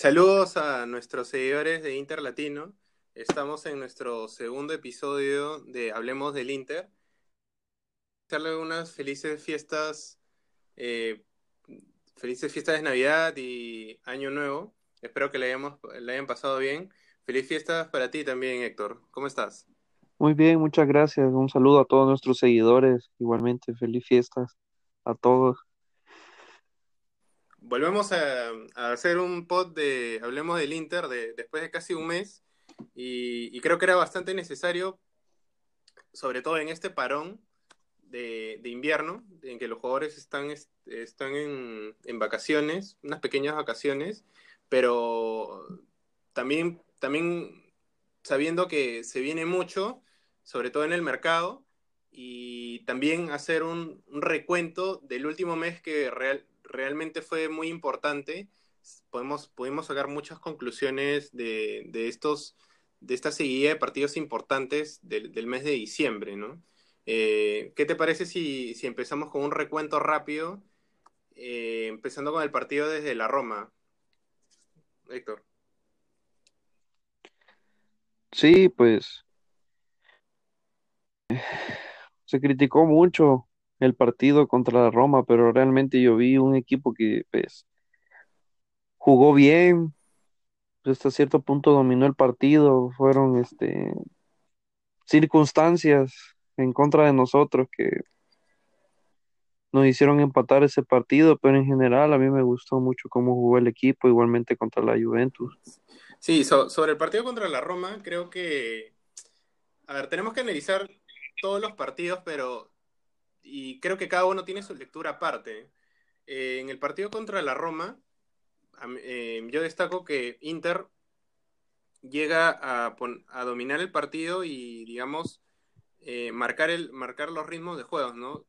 Saludos a nuestros seguidores de Inter Latino. Estamos en nuestro segundo episodio de Hablemos del Inter. Darle unas felices fiestas, eh, felices fiestas de Navidad y Año Nuevo. Espero que le, hayamos, le hayan pasado bien. Feliz fiestas para ti también, Héctor. ¿Cómo estás? Muy bien, muchas gracias. Un saludo a todos nuestros seguidores. Igualmente, feliz fiestas a todos. Volvemos a, a hacer un pod de Hablemos del Inter de, después de casi un mes y, y creo que era bastante necesario, sobre todo en este parón de, de invierno, en que los jugadores están, est- están en, en vacaciones, unas pequeñas vacaciones, pero también, también sabiendo que se viene mucho, sobre todo en el mercado, y también hacer un, un recuento del último mes que real- realmente fue muy importante. Podemos, pudimos sacar muchas conclusiones de, de estos, de esta seguida de partidos importantes del, del mes de diciembre, ¿no? Eh, ¿qué te parece si, si empezamos con un recuento rápido, eh, empezando con el partido desde la Roma, Héctor? Sí, pues se criticó mucho el partido contra la Roma, pero realmente yo vi un equipo que pues jugó bien, hasta cierto punto dominó el partido, fueron este circunstancias en contra de nosotros que nos hicieron empatar ese partido, pero en general a mí me gustó mucho cómo jugó el equipo, igualmente contra la Juventus. Sí, so- sobre el partido contra la Roma, creo que, a ver, tenemos que analizar todos los partidos, pero, y creo que cada uno tiene su lectura aparte. Eh, en el partido contra la Roma, eh, yo destaco que Inter llega a, dominar el partido y, digamos, eh, marcar, el, marcar los ritmos de juegos, ¿no?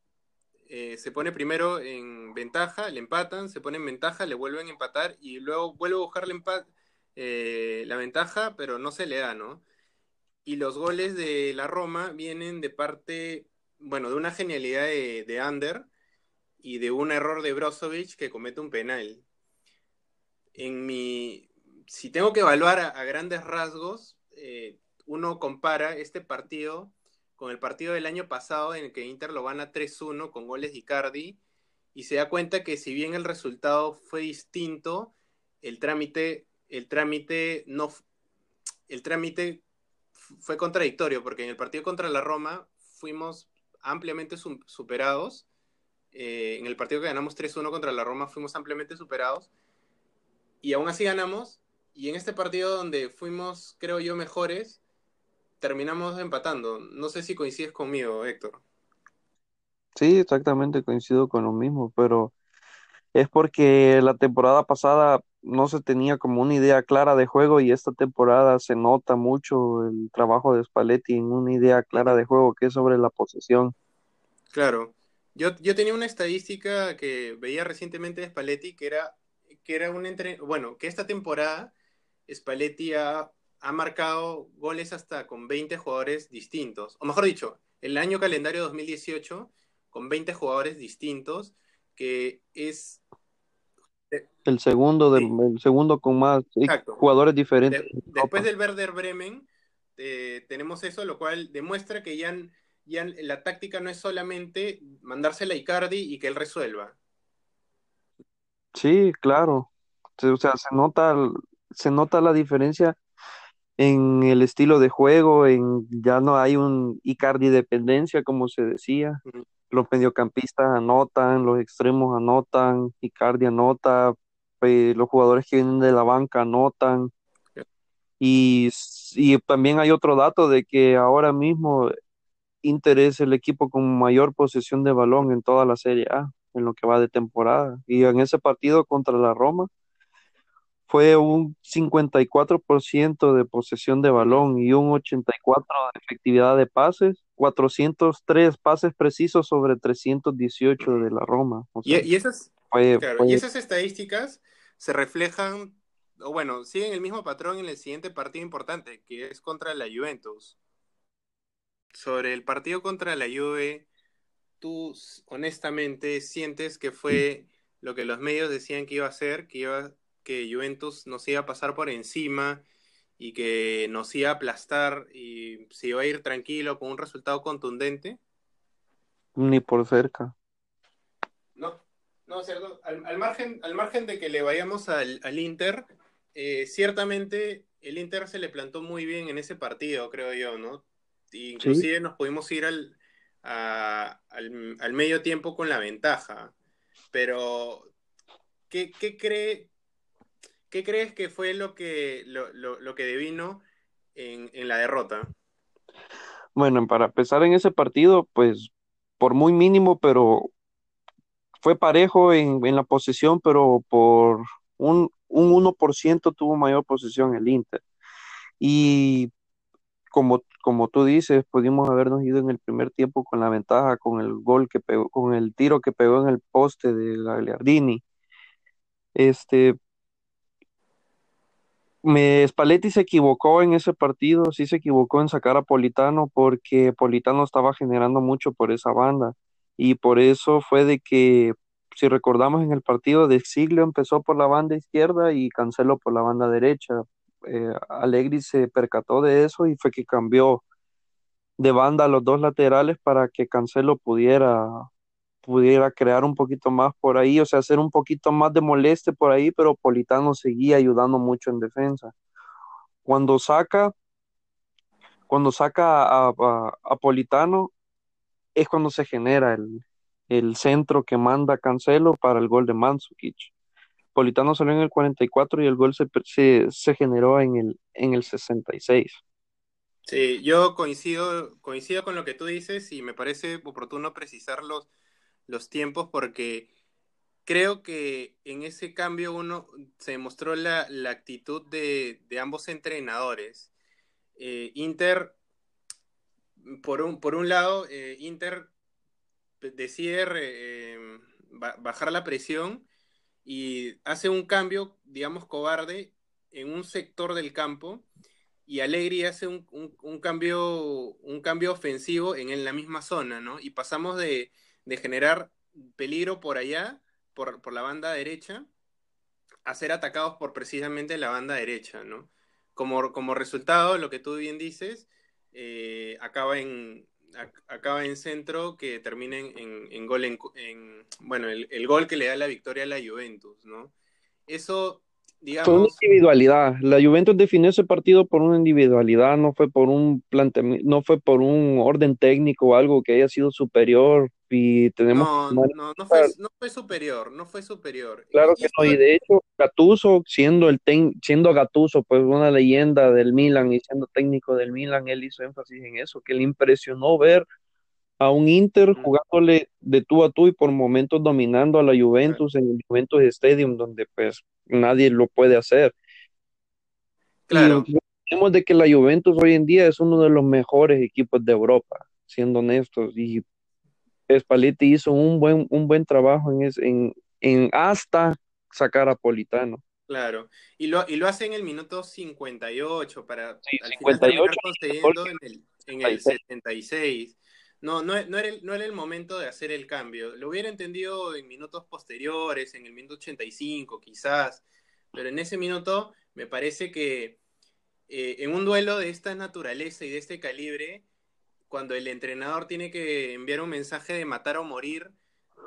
Se pone primero en ventaja, le empatan, se pone en ventaja, le vuelven a empatar y luego vuelve a buscar la ventaja, pero no se le da, ¿no? Y los goles de la Roma vienen de parte, bueno, de una genialidad de, de Ander y de un error de Brozovic que comete un penal. En mi, si tengo que evaluar a, grandes rasgos, eh, uno compara este partido con el partido del año pasado en el que Inter lo gana 3-1 con goles de Icardi y se da cuenta que si bien el resultado fue distinto, el trámite, el trámite no, el trámite fue contradictorio porque en el partido contra la Roma fuimos ampliamente su- superados. Eh, en el partido que ganamos 3-1 contra la Roma fuimos ampliamente superados y aún así ganamos. Y en este partido donde fuimos, creo yo, mejores, terminamos empatando. No sé si coincides conmigo, Héctor. Sí, exactamente, coincido con lo mismo, pero es porque la temporada pasada no se tenía como una idea clara de juego y esta temporada se nota mucho el trabajo de Spalletti en una idea clara de juego que es sobre la posesión. Claro. Yo, yo tenía una estadística que veía recientemente de Spalletti que era, que era un entre... Bueno, que esta temporada Spalletti ha, ha marcado goles hasta con 20 jugadores distintos. O mejor dicho, el año calendario 2018 con 20 jugadores distintos, que es... El segundo, de, el segundo con más exacto. jugadores diferentes De- en después del Werder Bremen, eh, tenemos eso, lo cual demuestra que ya, ya la táctica no es solamente mandársela a Icardi y que él resuelva. Sí, claro. O sea, se nota, se nota la diferencia en el estilo de juego, en ya no hay un Icardi dependencia, como se decía. Ujú. Los mediocampistas anotan, los extremos anotan, Icardi anota, eh, los jugadores que vienen de la banca anotan. Y, y también hay otro dato de que ahora mismo Inter es el equipo con mayor posesión de balón en toda la Serie A, en lo que va de temporada. Y en ese partido contra la Roma fue un 54% de posesión de balón y un 84% de efectividad de pases, 403 pases precisos sobre 318 de la Roma. O Y, sea, y esas, fue, claro, y esas estadísticas se reflejan, o bueno, siguen el mismo patrón en el siguiente partido importante, que es contra la Juventus. Sobre el partido contra la Juve, ¿tú honestamente sientes que fue lo que los medios decían que iba a ser, que iba, que Juventus nos iba a pasar por encima y que nos iba a aplastar y se iba a ir tranquilo con un resultado contundente? Ni por cerca. No, no, cierto. Al, margen, al margen de que le vayamos al, Inter, eh, ciertamente el Inter se le plantó muy bien en ese partido, creo yo, ¿no? Inclusive nos pudimos ir al, al, medio tiempo con la ventaja. Pero, ¿qué, cree, qué crees que fue lo que, lo, que devino en, en, la derrota? Bueno, para empezar en ese partido, pues por muy mínimo, pero fue parejo en, en la posesión, pero por un, un 1% tuvo mayor posesión el Inter. Y como, como tú dices, pudimos habernos ido en el primer tiempo con la ventaja, con el gol que pegó, con el tiro que pegó en el poste de Gagliardini. Este, me, Spalletti se equivocó en ese partido, sí se equivocó en sacar a Politano porque Politano estaba generando mucho por esa banda. Y por eso fue de que, si recordamos en el partido de Siglio empezó por la banda izquierda y Cancelo por la banda derecha, eh, Allegri se percató de eso y fue que cambió de banda a los dos laterales para que Cancelo pudiera pudiera crear un poquito más por ahí, o sea, hacer un poquito más de moleste por ahí, pero Politano seguía ayudando mucho en defensa. Cuando saca, cuando saca a, Politano, es cuando se genera el, el, centro que manda Cancelo para el gol de Mandzukic. Politano salió en el 44 y el gol se, se, generó en el, en el 66. Sí, yo coincido, coincido con lo que tú dices y me parece oportuno precisar los, los tiempos porque creo que en ese cambio uno se demostró la, actitud de, ambos entrenadores. Eh, Inter, por un, por un lado, eh, Inter decide eh, bajar la presión y hace un cambio, digamos, cobarde en un sector del campo y Allegri hace un, cambio, un cambio ofensivo en, en, la misma zona, ¿no? Y pasamos de, generar peligro por allá, por, por, la banda derecha, a ser atacados por precisamente la banda derecha, ¿no? Como, como resultado, lo que tú bien dices, eh, acaba en, acaba en centro que termina en, gol en, bueno el, gol que le da la victoria a la Juventus no eso digamos fue una individualidad la Juventus definió ese partido por una individualidad no fue por un no fue por un orden técnico o algo que haya sido superior y tenemos no, no, no, fue, no fue superior no fue superior. Claro que no y de hecho Gattuso siendo el siendo Gattuso pues una leyenda del Milan y siendo técnico del Milan él hizo énfasis en eso que le impresionó ver a un Inter jugándole de tú a tú y por momentos dominando a la Juventus en el Juventus Stadium donde pues nadie lo puede hacer. Claro. tenemos de que la Juventus hoy en día es uno de los mejores equipos de Europa siendo honestos y Spalletti hizo un buen, un buen trabajo en, en, en hasta sacar a Politano. Claro, y lo, y lo hace en el minuto 58 para sí, 58, en el, en el 76. No, no, no, era el, no era el momento de hacer el cambio. Lo hubiera entendido en minutos posteriores, en el minuto 85 quizás, pero en ese minuto me parece que eh, en un duelo de esta naturaleza y de este calibre, cuando el entrenador tiene que enviar un mensaje de matar o morir,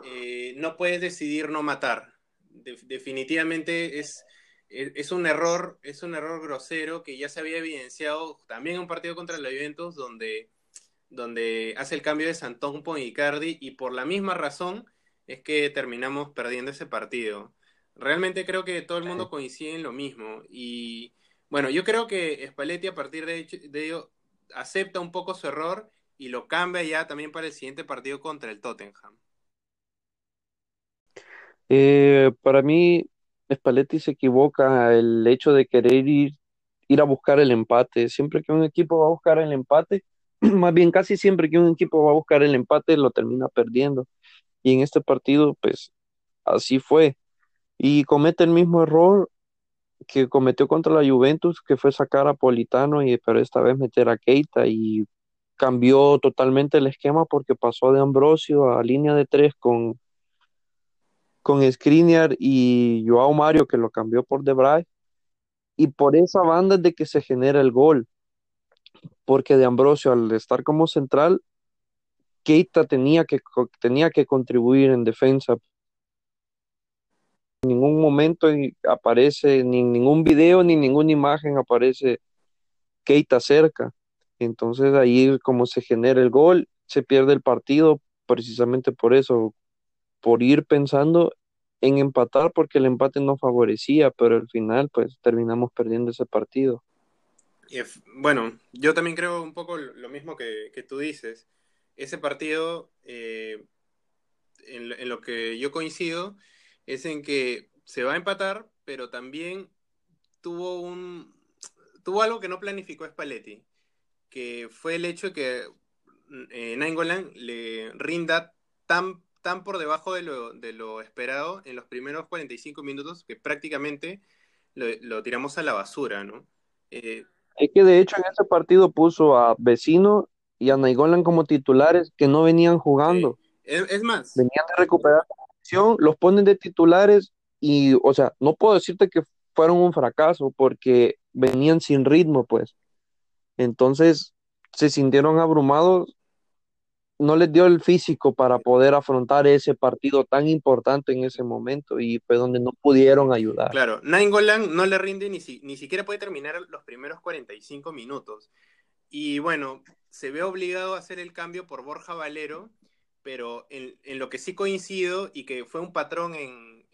eh, no puedes decidir no matar. definitivamente es, es, un error, es un error grosero que ya se había evidenciado también en un partido contra la Juventus donde, donde hace el cambio de Santón por Icardi y por la misma razón es que terminamos perdiendo ese partido. Realmente creo que todo el mundo coincide en lo mismo y bueno, yo creo que Spalletti a partir de, de ello acepta un poco su error y lo cambia ya también para el siguiente partido contra el Tottenham. Eh, para mí, Spalletti se equivoca el hecho de querer ir, ir a buscar el empate. Siempre que un equipo va a buscar el empate, más bien casi siempre que un equipo va a buscar el empate, lo termina perdiendo. Y en este partido, pues así fue. Y comete el mismo error que cometió contra la Juventus, que fue sacar a Politano, y, pero esta vez meter a Keita y cambió totalmente el esquema porque pasó de Ambrosio a línea de tres con, con y Joao Mario que lo cambió por Debray y por esa banda es de que se genera el gol porque de Ambrosio al estar como central Keita tenía que, tenía que contribuir en defensa en ningún momento aparece, ni en ningún video, ni en ninguna imagen aparece Keita cerca. Entonces ahí como se genera el gol, se pierde el partido precisamente por eso, por ir pensando en empatar porque el empate no favorecía, pero al final pues terminamos perdiendo ese partido. Bueno, yo también creo un poco lo mismo que, tú dices. Ese partido, eh, en, lo que yo coincido, es en que se va a empatar, pero también tuvo un tuvo algo que no planificó Spalletti, que fue el hecho de que eh, Nainggolan le rinda tan, tan por debajo de lo, de lo esperado en los primeros 45 minutos que prácticamente lo, tiramos a la basura, ¿no? Eh, es que de hecho en ese partido puso a Vecino y a Nainggolan como titulares que no venían jugando. Es, más. Venían de recuperar los ponen de titulares y, o sea, no puedo decirte que fueron un fracaso porque venían sin ritmo, pues. Entonces se sintieron abrumados, no les dio el físico para poder afrontar ese partido tan importante en ese momento y fue donde no pudieron ayudar. Claro, Nainggolan no le rinde ni, ni siquiera puede terminar los primeros 45 minutos. Y bueno, se ve obligado a hacer el cambio por Borja Valero, pero en, lo que sí coincido y que fue un patrón en,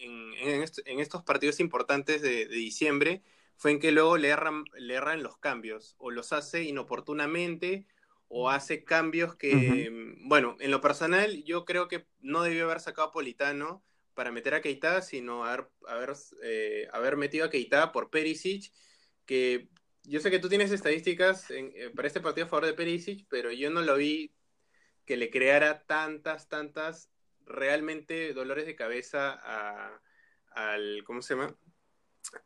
estos partidos importantes de, diciembre, fue en que luego le erran, le erran los cambios, o los hace inoportunamente, o hace cambios que, bueno, en lo personal yo creo que no debió haber sacado a Politano para meter a Keita, sino haber, haber, eh, haber metido a Keita por Perisic, que yo sé que tú tienes estadísticas eh, para este partido a favor de Perisic, pero yo no lo vi que le creara tantas, tantas realmente dolores de cabeza al, ¿cómo se llama?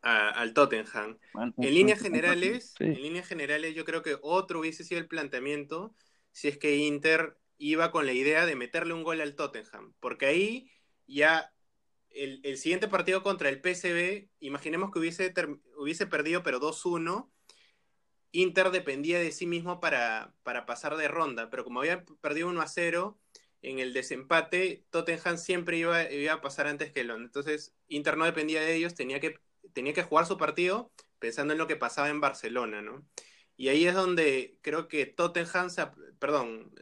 al Tottenham. en líneas generales, en líneas generales, yo creo que otro hubiese sido el planteamiento si es que Inter iba con la idea de meterle un gol al Tottenham, porque ahí ya el, siguiente partido contra el PSV, imaginemos que hubiese, hubiese perdido pero 2-1 Inter dependía de sí mismo para, para pasar de ronda, pero como había perdido 1 a 0, en el desempate Tottenham siempre iba, iba a pasar antes que Londres. Entonces Inter no dependía de ellos, tenía que, tenía que jugar su partido pensando en lo que pasaba en Barcelona, ¿no? Y ahí es donde creo que Tottenham, perdón,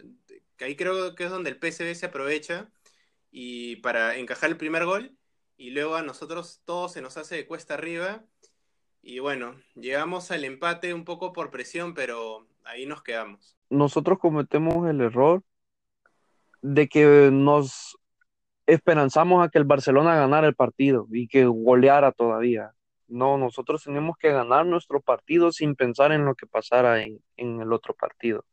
ahí creo que es donde el PSV se aprovecha y para encajar el primer gol y luego a nosotros todo se nos hace de cuesta arriba y bueno, llegamos al empate un poco por presión, pero ahí nos quedamos. Nosotros cometemos el error de que nos esperanzamos a que el Barcelona ganara el partido y que goleara todavía. No, nosotros tenemos que ganar nuestro partido sin pensar en lo que pasara en, el otro partido.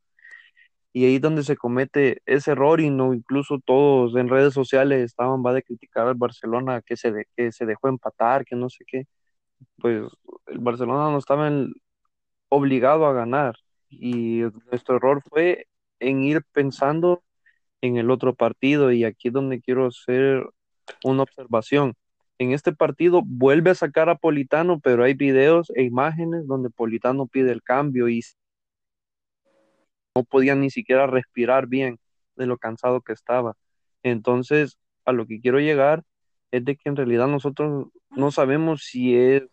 Y ahí es donde se comete ese error y no incluso todos en redes sociales estaban va de criticar al Barcelona que se, que se dejó empatar, que no sé qué pues el Barcelona no estaba obligado a ganar y nuestro error fue en ir pensando en el otro partido y aquí es donde quiero hacer una observación. En este partido vuelve a sacar a Politano, pero hay videos e imágenes donde Politano pide el cambio y no podía ni siquiera respirar bien de lo cansado que estaba. Entonces, a lo que quiero llegar es de que en realidad nosotros no sabemos si es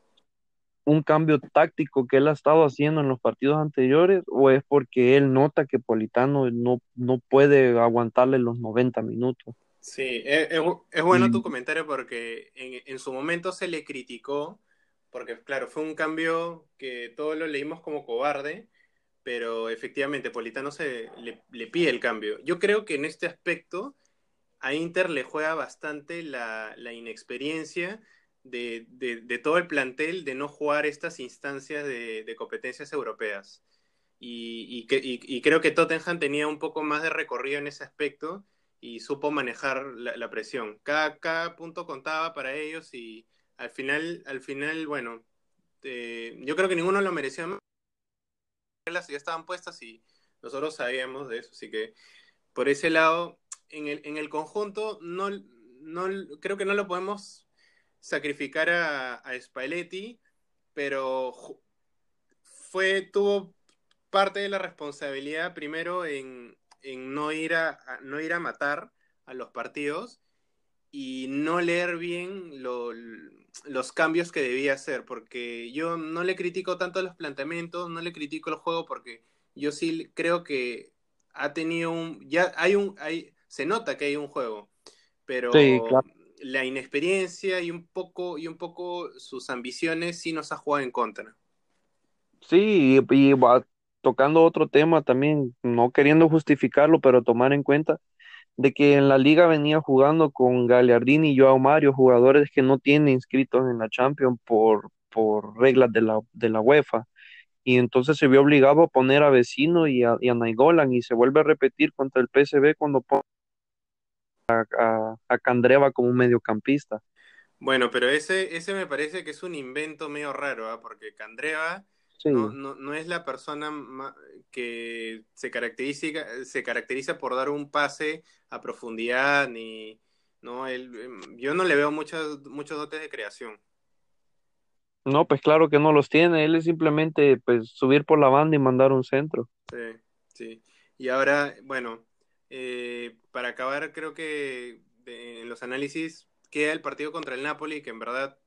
un cambio táctico que él ha estado haciendo en los partidos anteriores o es porque él nota que Politano no, no puede aguantarle los 90 minutos. Sí, es, es, bueno tu comentario porque en, en, su momento se le criticó, porque claro, fue un cambio que todos lo leímos como cobarde, pero efectivamente Politano se le, le pide el cambio. Yo creo que en este aspecto a Inter le juega bastante la, inexperiencia de, todo el plantel de no jugar estas instancias de, competencias europeas. Y, creo que Tottenham tenía un poco más de recorrido en ese aspecto y supo manejar la, presión. Cada, punto contaba para ellos y al final, al final bueno, eh, yo creo que ninguno lo merecía más. Las ya estaban puestas y nosotros sabíamos de eso, así que por ese lado, en el, en el conjunto no, no, creo que no lo podemos sacrificar a, a Spalletti, pero fue, tuvo parte de la responsabilidad primero en, en no, ir a, no ir a matar a los partidos y no leer bien los cambios que debía hacer, porque yo no le critico tanto los planteamientos, no le critico el juego, porque yo sí creo que ha tenido un, ya hay un, hay, se nota que hay un juego, pero la inexperiencia y un poco, y un poco sus ambiciones sí nos ha jugado en contra. Sí, y, va tocando otro tema también, no queriendo justificarlo, pero tomar en cuenta de que en la liga venía jugando con Gagliardini y Joao Mario, jugadores que no tienen inscritos en la Champions por, por reglas de la, de la UEFA. Y entonces se vio obligado a poner a Vecino y a, y a Naigolan y se vuelve a repetir contra el PSV cuando pone a, a, Candreva como un mediocampista. Bueno, pero ese, ese me parece que es un invento medio raro, ¿ah? porque Candreva no, no, no, es la persona que se caracteriza, se caracteriza por dar un pase a profundidad, ni no él, em, yo no le veo muchos, muchos dotes de creación. No, pues claro que no los tiene, él es simplemente pues subir por la banda y mandar un centro. Sí, sí. Y ahora, bueno, eh, para acabar, creo que en los análisis queda el partido contra el Napoli, que en verdad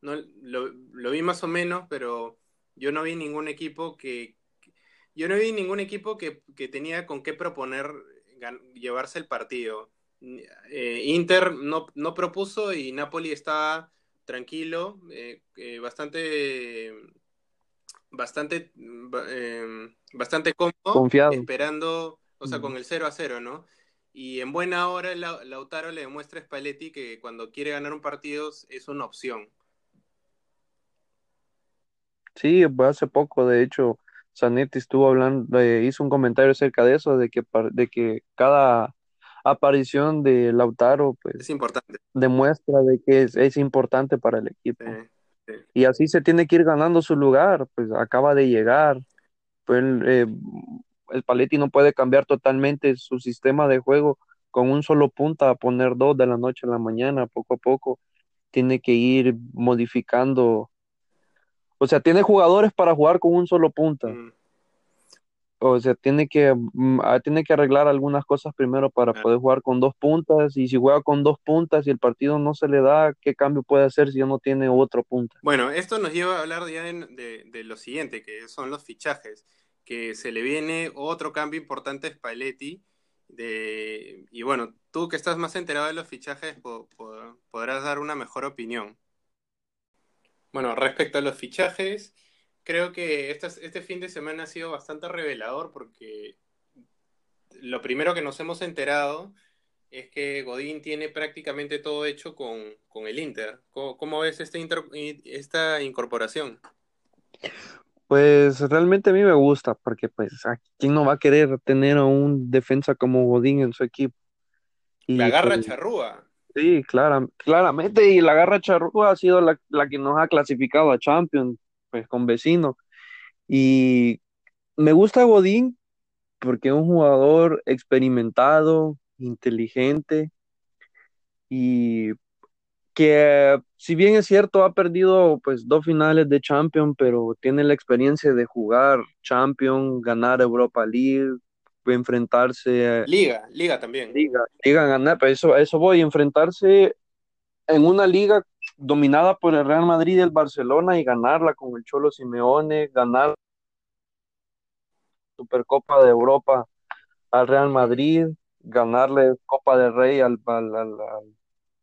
no lo, lo vi más o menos, pero yo no vi ningún equipo que, yo no vi ningún equipo que, tenía con qué proponer llevarse el partido. Eh, Inter no, no, propuso y Napoli estaba tranquilo, eh, bastante, bastante, bastante cómodo, esperando, o sea, con el 0 a 0, ¿no? Y en buena hora Lautaro le demuestra a Spalletti que cuando quiere ganar un partido es una opción. Sí, hace poco, de hecho, Zanetti estuvo hablando, hizo un comentario acerca de eso, de que, de que cada aparición de Lautaro, pues, es importante. demuestra de que es, importante para el equipo. Y así se tiene que ir ganando su lugar, pues acaba de llegar. Pues, eh, el Paletti no puede cambiar totalmente su sistema de juego con un solo punta a poner dos de la noche a la mañana, poco a poco. Tiene que ir modificando o sea, tiene jugadores para jugar con un solo punta. Mm. O sea, tiene que, mm, ah, tiene que arreglar algunas cosas primero para poder jugar con dos puntas. Y si juega con dos puntas y el partido no se le da, ¿qué cambio puede hacer si ya no tiene otro punta? Bueno, esto nos lleva a hablar ya de, lo siguiente, que son los fichajes. Que se le viene otro cambio importante a Spalletti. Y bueno, tú que estás más enterado de los fichajes podrás dar una mejor opinión. Bueno, respecto a los fichajes, creo que este fin de semana ha sido bastante revelador porque lo primero que nos hemos enterado es que Godín tiene prácticamente todo hecho con, el Inter. ¿Cómo, ves esta, esta incorporación? Pues realmente a mí me gusta, porque pues a quién no va a querer tener a un defensa como Godín en su equipo. Y, la garra pues, charrúa. Sí, claramente, y la garra charrúa ha sido la, que nos ha clasificado a Champions, pues con vecino. Y me gusta Godín porque es un jugador experimentado, inteligente y que si bien es cierto ha perdido pues dos finales de Champions, pero tiene la experiencia de jugar Champions, ganar Europa League, enfrentarse. Liga, liga también. Liga, liga ganar, pero eso, eso voy, a enfrentarse en una liga dominada por el Real Madrid y el Barcelona y ganarla con el Cholo Simeone, ganar Supercopa de Europa al Real Madrid, ganarle Copa del Rey al, al, al, al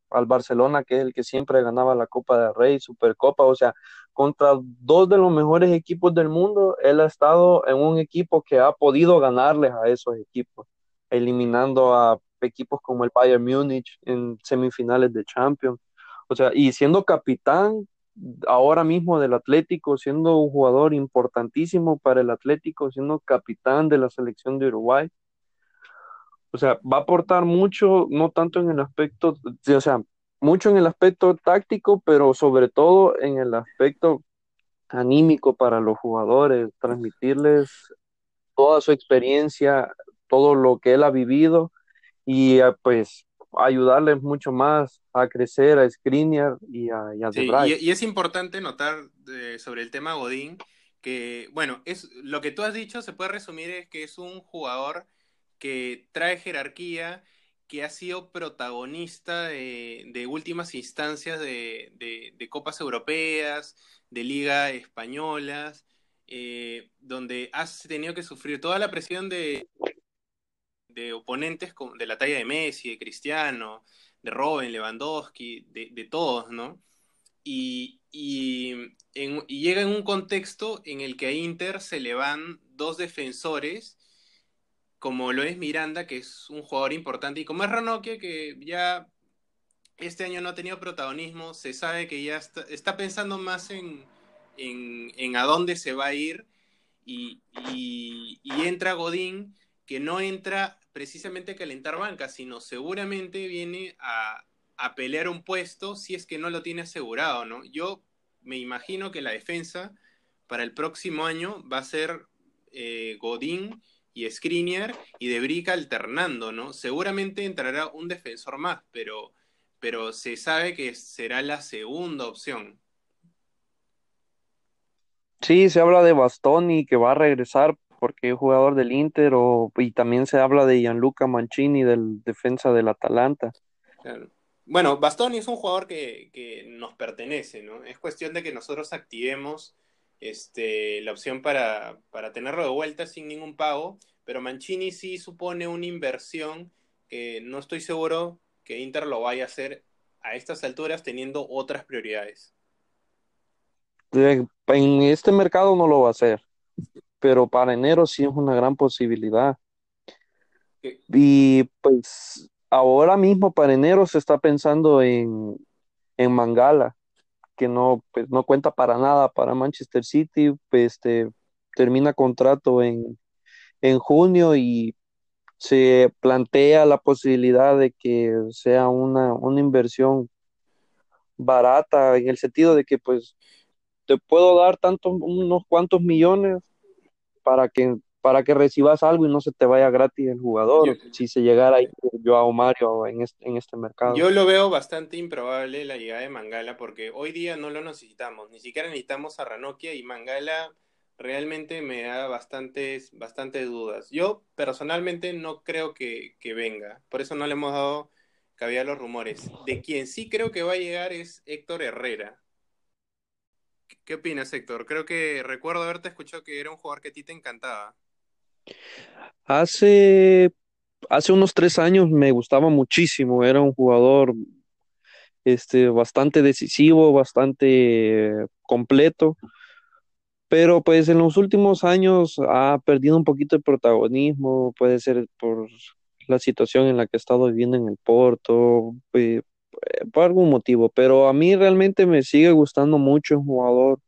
Barcelona, que es el que siempre ganaba la Copa del Rey, Supercopa, o sea, contra dos de los mejores equipos del mundo, él ha estado en un equipo que ha podido ganarles a esos equipos, eliminando a equipos como el Bayern Múnich en semifinales de Champions. O sea, y siendo capitán ahora mismo del Atlético, siendo un jugador importantísimo para el Atlético, siendo capitán de la selección de Uruguay, o sea, va a aportar mucho, no tanto en el aspecto, o sea, mucho en el aspecto táctico, pero sobre todo en el aspecto anímico para los jugadores, transmitirles toda su experiencia, todo lo que él ha vivido y eh, pues ayudarles mucho más a crecer a Skriniar y a, y a Sí, y, y es importante notar eh, sobre el tema Godín que, bueno, es lo que tú has dicho se puede resumir es que es un jugador que trae jerarquía, que ha sido protagonista de, últimas instancias de, copas europeas, de liga españolas, eh, donde has tenido que sufrir toda la presión de, de oponentes de la talla de Messi, de Cristiano, de Robben, Lewandowski, de, todos, ¿no? Y llega en un contexto en el que a Inter se le van dos defensores, como lo es Miranda, que es un jugador importante, y como es Ranocchia, que ya este año no ha tenido protagonismo, se sabe que ya está, está pensando más en, en, a dónde se va a ir, y entra Godín, que no entra precisamente a calentar banca, sino seguramente viene a, a pelear un puesto si es que no lo tiene asegurado, ¿no? Yo me imagino que la defensa para el próximo año va a ser eh, Godín y Skriniar y De Brica alternando, ¿no? Seguramente entrará un defensor más, pero, pero se sabe que será la segunda opción. Sí, se habla de Bastoni que va a regresar porque es jugador del Inter o, y también se habla de Gianluca Mancini del defensa del Atalanta. Claro. Bueno, Bastoni es un jugador que, que, nos pertenece, ¿no? Es cuestión de que nosotros activemos este, la opción para, para tenerlo de vuelta sin ningún pago, pero Mancini sí supone una inversión que no estoy seguro que Inter lo vaya a hacer a estas alturas teniendo otras prioridades. En este mercado no lo va a hacer, pero para enero sí es una gran posibilidad. ¿Qué? Y pues ahora mismo para enero se está pensando en, en Mangala, que no, pues, no cuenta para nada para Manchester City, este, termina contrato en, en junio y se plantea la posibilidad de que sea una, una inversión barata en el sentido de que pues te puedo dar tantos unos cuantos millones para que para que recibas algo y no se te vaya gratis el jugador Yo, si se llegara a ir Joao Mario en este, en este mercado. yo lo veo bastante improbable la llegada de Mangala porque hoy día no lo necesitamos, ni siquiera necesitamos a Ranocchia y Mangala realmente me da bastantes, bastantes dudas. Yo personalmente no creo que, que venga, por eso no le hemos dado cabida a los rumores. De quien sí creo que va a llegar es Héctor Herrera. ¿Qué opinas, Héctor? Creo que recuerdo haberte escuchado que era un jugador que a ti te encantaba. Hace, hace unos tres años me gustaba muchísimo, era un jugador este, bastante decisivo, bastante completo, pero pues en los últimos años ha perdido un poquito de protagonismo, puede ser por la situación en la que ha estado viviendo en el Porto, eh, por algún motivo, pero a mí realmente me sigue gustando mucho un jugador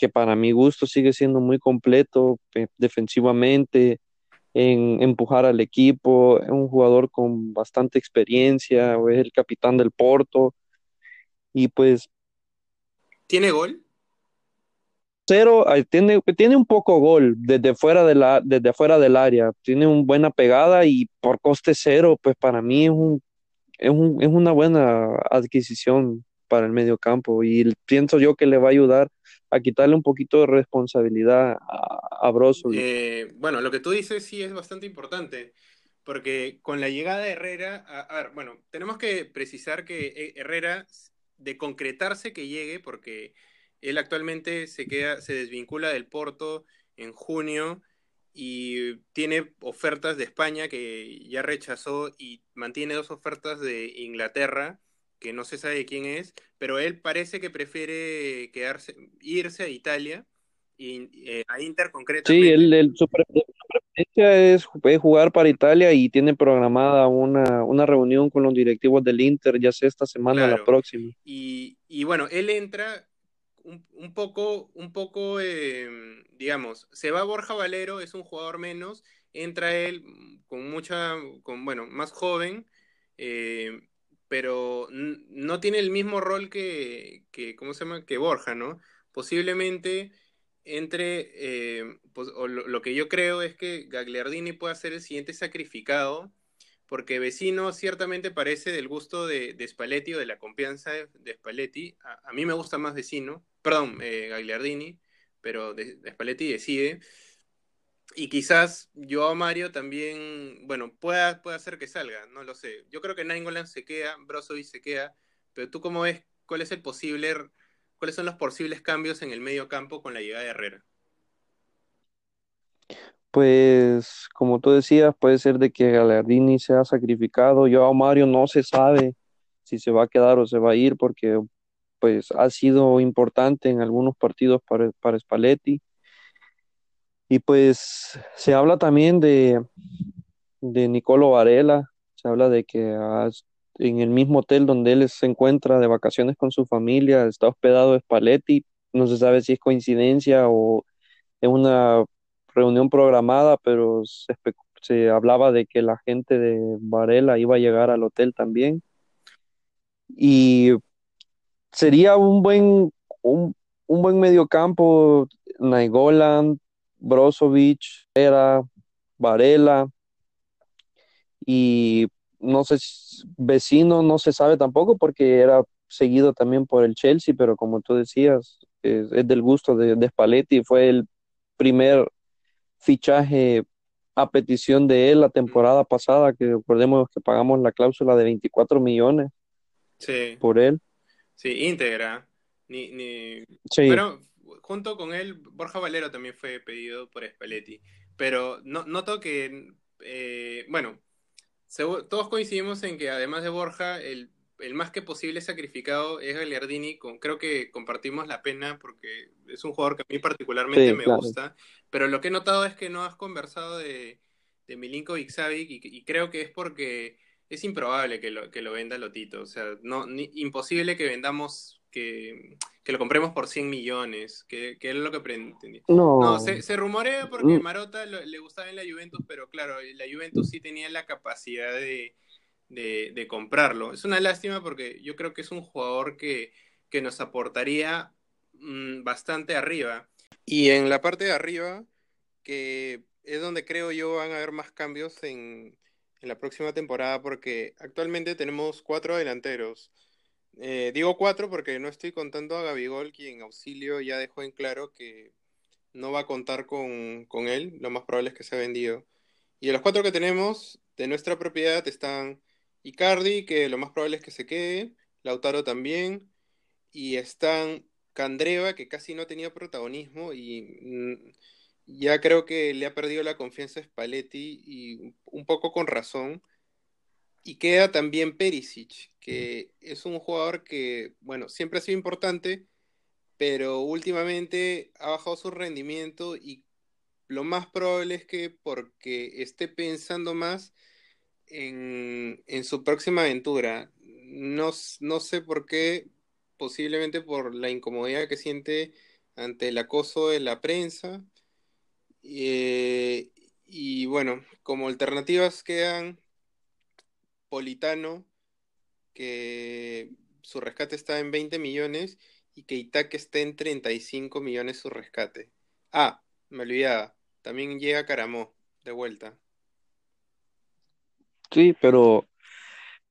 que para mi gusto sigue siendo muy completo eh, defensivamente, en empujar al equipo, es un jugador con bastante experiencia, es el capitán del Porto. Y pues... ¿Tiene gol? Cero, tiene, tiene un poco gol desde fuera, de la, desde afuera del área, tiene una buena pegada y por coste cero, pues para mí es, un, es, un, es una buena adquisición para el medio campo y pienso yo que le va a ayudar a quitarle un poquito de responsabilidad a, a. Eh, bueno, lo que tú dices sí es bastante importante, porque con la llegada de Herrera, a, a, ver, bueno, tenemos que precisar que Herrera, de concretarse que llegue, porque él actualmente se queda, se desvincula del Porto en junio y tiene ofertas de España que ya rechazó y mantiene dos ofertas de Inglaterra que no se sabe quién es, pero él parece que prefiere quedarse, irse a Italia y eh, a Inter concretamente. Sí, él, él, su, preferencia es, es, jugar para Italia y tiene programada una, una, reunión con los directivos del Inter, ya sea esta semana claro. o la próxima. Y, y, bueno, él entra un, un poco, un poco eh, digamos, se va Borja Valero, es un jugador menos, entra él con mucha, con, bueno, más joven, eh, pero no tiene el mismo rol que, que, ¿cómo se llama? Que Borja, ¿no? Posiblemente entre, eh, pues, o lo, que yo creo es que Gagliardini pueda ser el siguiente sacrificado, porque Vecino ciertamente parece del gusto de, de Spalletti o de la confianza de, Spalletti. A, mí me gusta más Vecino, perdón, eh, Gagliardini, pero de, Spalletti decide. Y quizás Joao Mario también, bueno, pueda, pueda hacer que salga, no lo sé. Yo creo que Nainggolan se queda, Brozovic se queda, pero tú cómo ves cuál es el posible, cuáles son los posibles cambios en el medio campo con la llegada de Herrera. Pues, como tú decías, puede ser de que Galardini sea sacrificado. Yo a Mario no se sabe si se va a quedar o se va a ir porque pues ha sido importante en algunos partidos para, para Spalletti. Y pues se habla también de, de Nicolo Varela, se habla de que en el mismo hotel donde él se encuentra de vacaciones con su familia está hospedado Spalletti, no se sabe si es coincidencia o es una reunión programada, pero se, se hablaba de que la gente de Varela iba a llegar al hotel también. Y sería un buen, un, un buen mediocampo, Naigolan, Brozovic, era Varela, y no sé, vecino no se sabe tampoco porque era seguido también por el Chelsea, pero como tú decías, es, del gusto de, de Spalletti, fue el primer fichaje a petición de él la temporada pasada, que recordemos que pagamos la cláusula de 24 millones por él. Sí, íntegra. Ni, ni... Pero junto con él, Borja Valero también fue pedido por Spalletti. Pero no, noto que, eh, bueno, todos coincidimos en que además de Borja, el el más que posible sacrificado es Gagliardini. Con, creo que compartimos la pena porque es un jugador que a mí particularmente me gusta. Pero lo que he notado es que no has conversado de, de Milinkovic Savic y, creo que es porque es improbable que lo, que lo venda Lotito. O sea, no, imposible que vendamos, que, que, lo compremos por 100 millones, que, que es lo que pretendí. No, se, se, rumorea porque mm. Marota le gustaba en la Juventus, pero claro, la Juventus sí tenía la capacidad de de, comprarlo. Es una lástima porque yo creo que es un jugador que, nos aportaría mm, bastante arriba. Y en la parte de arriba, que es donde creo yo van a haber más cambios en, la próxima temporada, porque actualmente tenemos cuatro delanteros. Eh, digo cuatro porque no estoy contando a Gabigol, quien auxilio ya dejó en claro que no va a contar con, con él, lo más probable es que se ha vendido. Y de los cuatro que tenemos, de nuestra propiedad están Icardi, que lo más probable es que se quede, Lautaro también, y están Candreva, que casi no tenía protagonismo y mm, ya creo que le ha perdido la confianza a Spalletti y un poco con razón. Y queda también Perisic, que es un jugador que, bueno, siempre ha sido importante, pero últimamente ha bajado su rendimiento y lo más probable es que porque esté pensando más en, su próxima aventura. No, no sé por qué, posiblemente por la incomodidad que siente ante el acoso de la prensa. Eh, y bueno, como alternativas quedan Politano, que su rescate está en 20 millones, y que Itaque está en 35 millones su rescate. Ah, me olvidaba, también llega Caramó, de vuelta. Sí, pero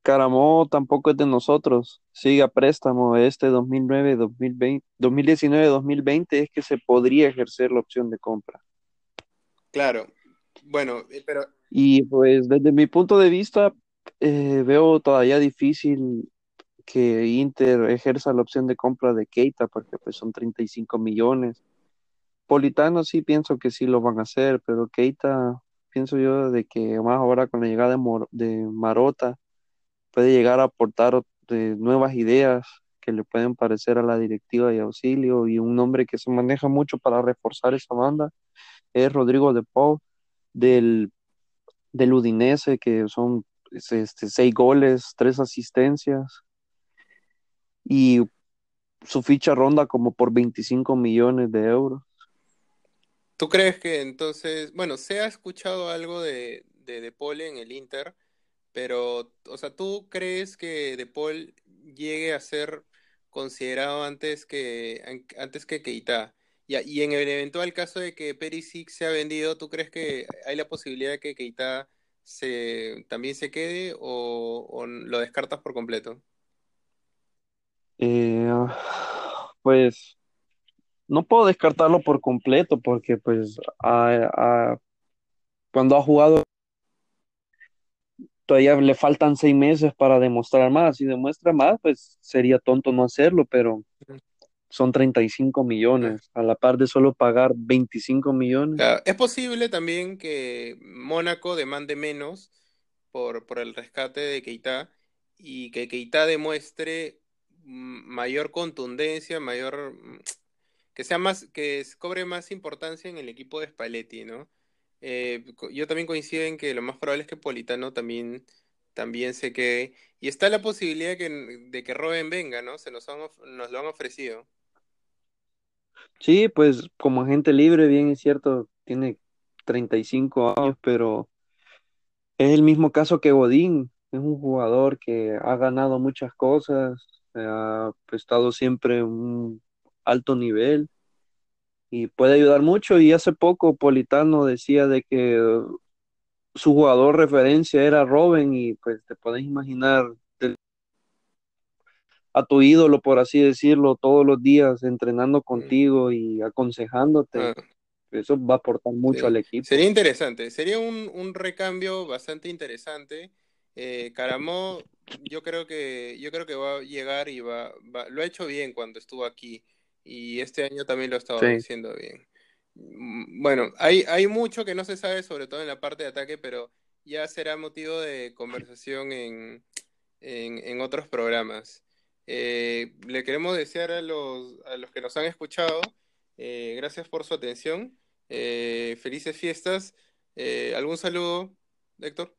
Caramó tampoco es de nosotros. Sigue a préstamo este 2009, 2020, 2019, 2020 es que se podría ejercer la opción de compra. Claro. Bueno, eh, pero y pues desde mi punto de vista eh, veo todavía difícil que Inter ejerza la opción de compra de Keita porque pues son 35 millones. Politano sí pienso que sí lo van a hacer, pero Keita pienso yo de que más ahora con la llegada de, Marota puede llegar a aportar nuevas ideas que le pueden parecer a la directiva de auxilio y un nombre que se maneja mucho para reforzar esa banda es Rodrigo de Paul del, del Udinese que son este, seis goles, tres asistencias y su ficha ronda como por 25 millones de euros. ¿Tú crees que entonces, bueno, se ha escuchado algo de, de, Paul en el Inter, pero, o sea, ¿tú crees que De Paul llegue a ser considerado antes que, antes que Keita? Y, y en el eventual caso de que Perisic se ha vendido, ¿tú crees que hay la posibilidad de que Keita se, también se quede o, o lo descartas por completo? Eh, pues no puedo descartarlo por completo porque pues a- a- cuando ha jugado todavía le faltan seis meses para demostrar más. Si demuestra más, pues sería tonto no hacerlo, pero son 35 Ah, millones, a la par de solo pagar 25 millones. claro. Es posible también que Mónaco demande menos por, por el rescate de Keita y que Keita demuestre mm, mayor contundencia, mayor mm, que sea más, que cobre más importancia en el equipo de Spalletti, ¿no? Eh, yo también coincido en que lo más probable es que Politano también, también se quede. Y está la posibilidad que, de que Robben venga, ¿no? Se nos han nos lo han ofrecido. Sí, pues como agente libre, bien es cierto, tiene 35 años, pero es el mismo caso que Godín. Es un jugador que ha ganado muchas cosas, ha estado siempre en un alto nivel y puede ayudar mucho. Y hace poco Politano decía de que su jugador referencia era Robben y pues te puedes imaginar a tu ídolo, por así decirlo, todos los días entrenando Mm. contigo y aconsejándote. Ah, Eso va a aportar mucho al sí. Sería equipo. interesante, sería un, un recambio bastante interesante. Eh, Caramó, yo creo que, yo creo que va a llegar y va, va- lo ha hecho bien cuando estuvo aquí y este año también lo ha estado Sí, haciendo bien. Mm, Bueno, hay, hay mucho que no se sabe, sobre todo en la parte de ataque, pero ya será motivo de conversación en, en, en otros programas. Eh, le queremos desear a los, a los que nos han escuchado, eh, gracias por su atención, eh, felices fiestas. Eh, ¿algún saludo, Héctor?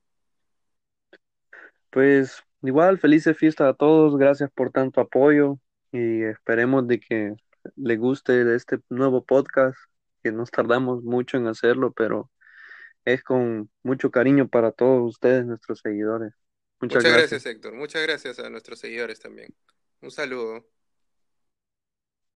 pues igual, felices fiestas a todos, gracias por tanto apoyo y esperemos de que les guste este nuevo podcast, que nos tardamos mucho en hacerlo, pero es con mucho cariño para todos ustedes, nuestros seguidores. Muchas Muchas gracias. gracias, Héctor. Muchas gracias a nuestros seguidores también. Un saludo.